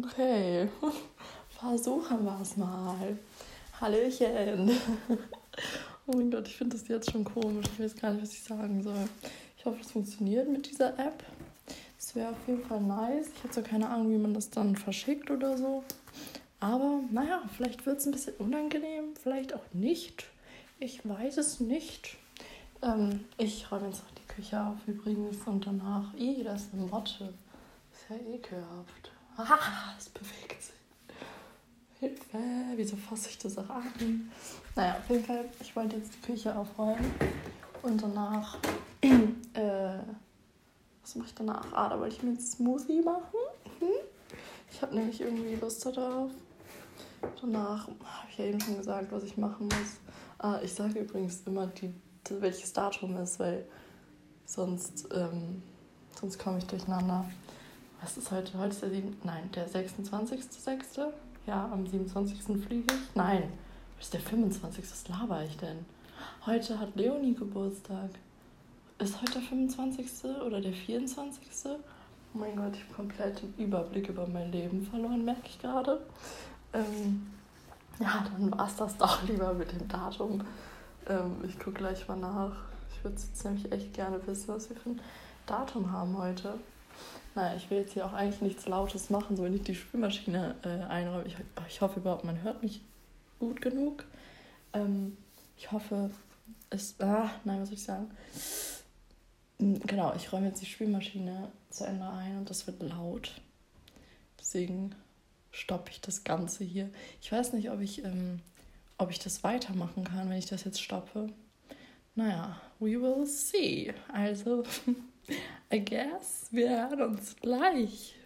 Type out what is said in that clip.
Okay, versuchen wir es mal. Hallöchen. Oh mein Gott, ich finde das jetzt schon komisch. Ich weiß gar nicht, was ich sagen soll. Ich hoffe, es funktioniert mit dieser App. Es wäre auf jeden Fall nice. Ich habe so keine Ahnung, wie man das dann verschickt oder so. Aber naja, vielleicht wird es ein bisschen unangenehm, vielleicht auch nicht. Ich weiß es nicht. Ähm, ich räume jetzt noch die Küche auf übrigens und danach. Ih, da ist eine Motte. Ist ja ekelhaft. Ah, es bewegt sich. Hilfe, wieso fasse ich das auch an? Naja, auf jeden Fall, ich wollte jetzt die Küche aufräumen und danach, äh, was mache ich danach? Ah, da wollte ich mir einen Smoothie machen. Mhm. Ich habe nämlich irgendwie Lust darauf. Danach habe ich ja eben schon gesagt, was ich machen muss. Ah, ich sage übrigens immer, die, welches Datum ist, weil sonst, ähm, sonst komme ich durcheinander. Was ist heute? Heute ist der 7. Nein, der 26.06. Ja, am 27. fliege ich. Nein, ist der 25. Was laber ich denn? Heute hat Leonie Geburtstag. Ist heute der 25. oder der 24.? Oh mein Gott, ich habe komplett den Überblick über mein Leben verloren, merke ich gerade. Ähm, ja, dann war es das doch lieber mit dem Datum. Ähm, ich gucke gleich mal nach. Ich würde jetzt nämlich echt gerne wissen, was wir für ein Datum haben heute. Naja, ich will jetzt hier auch eigentlich nichts Lautes machen, so wenn ich die Spülmaschine äh, einräume. Ich, ich hoffe überhaupt, man hört mich gut genug. Ähm, ich hoffe, es. Ah, nein, was soll ich sagen? Hm, genau, ich räume jetzt die Spülmaschine zu Ende ein und das wird laut. Deswegen stoppe ich das Ganze hier. Ich weiß nicht, ob ich, ähm, ob ich das weitermachen kann, wenn ich das jetzt stoppe. Naja, we will see. Also, I guess, wir hören uns gleich.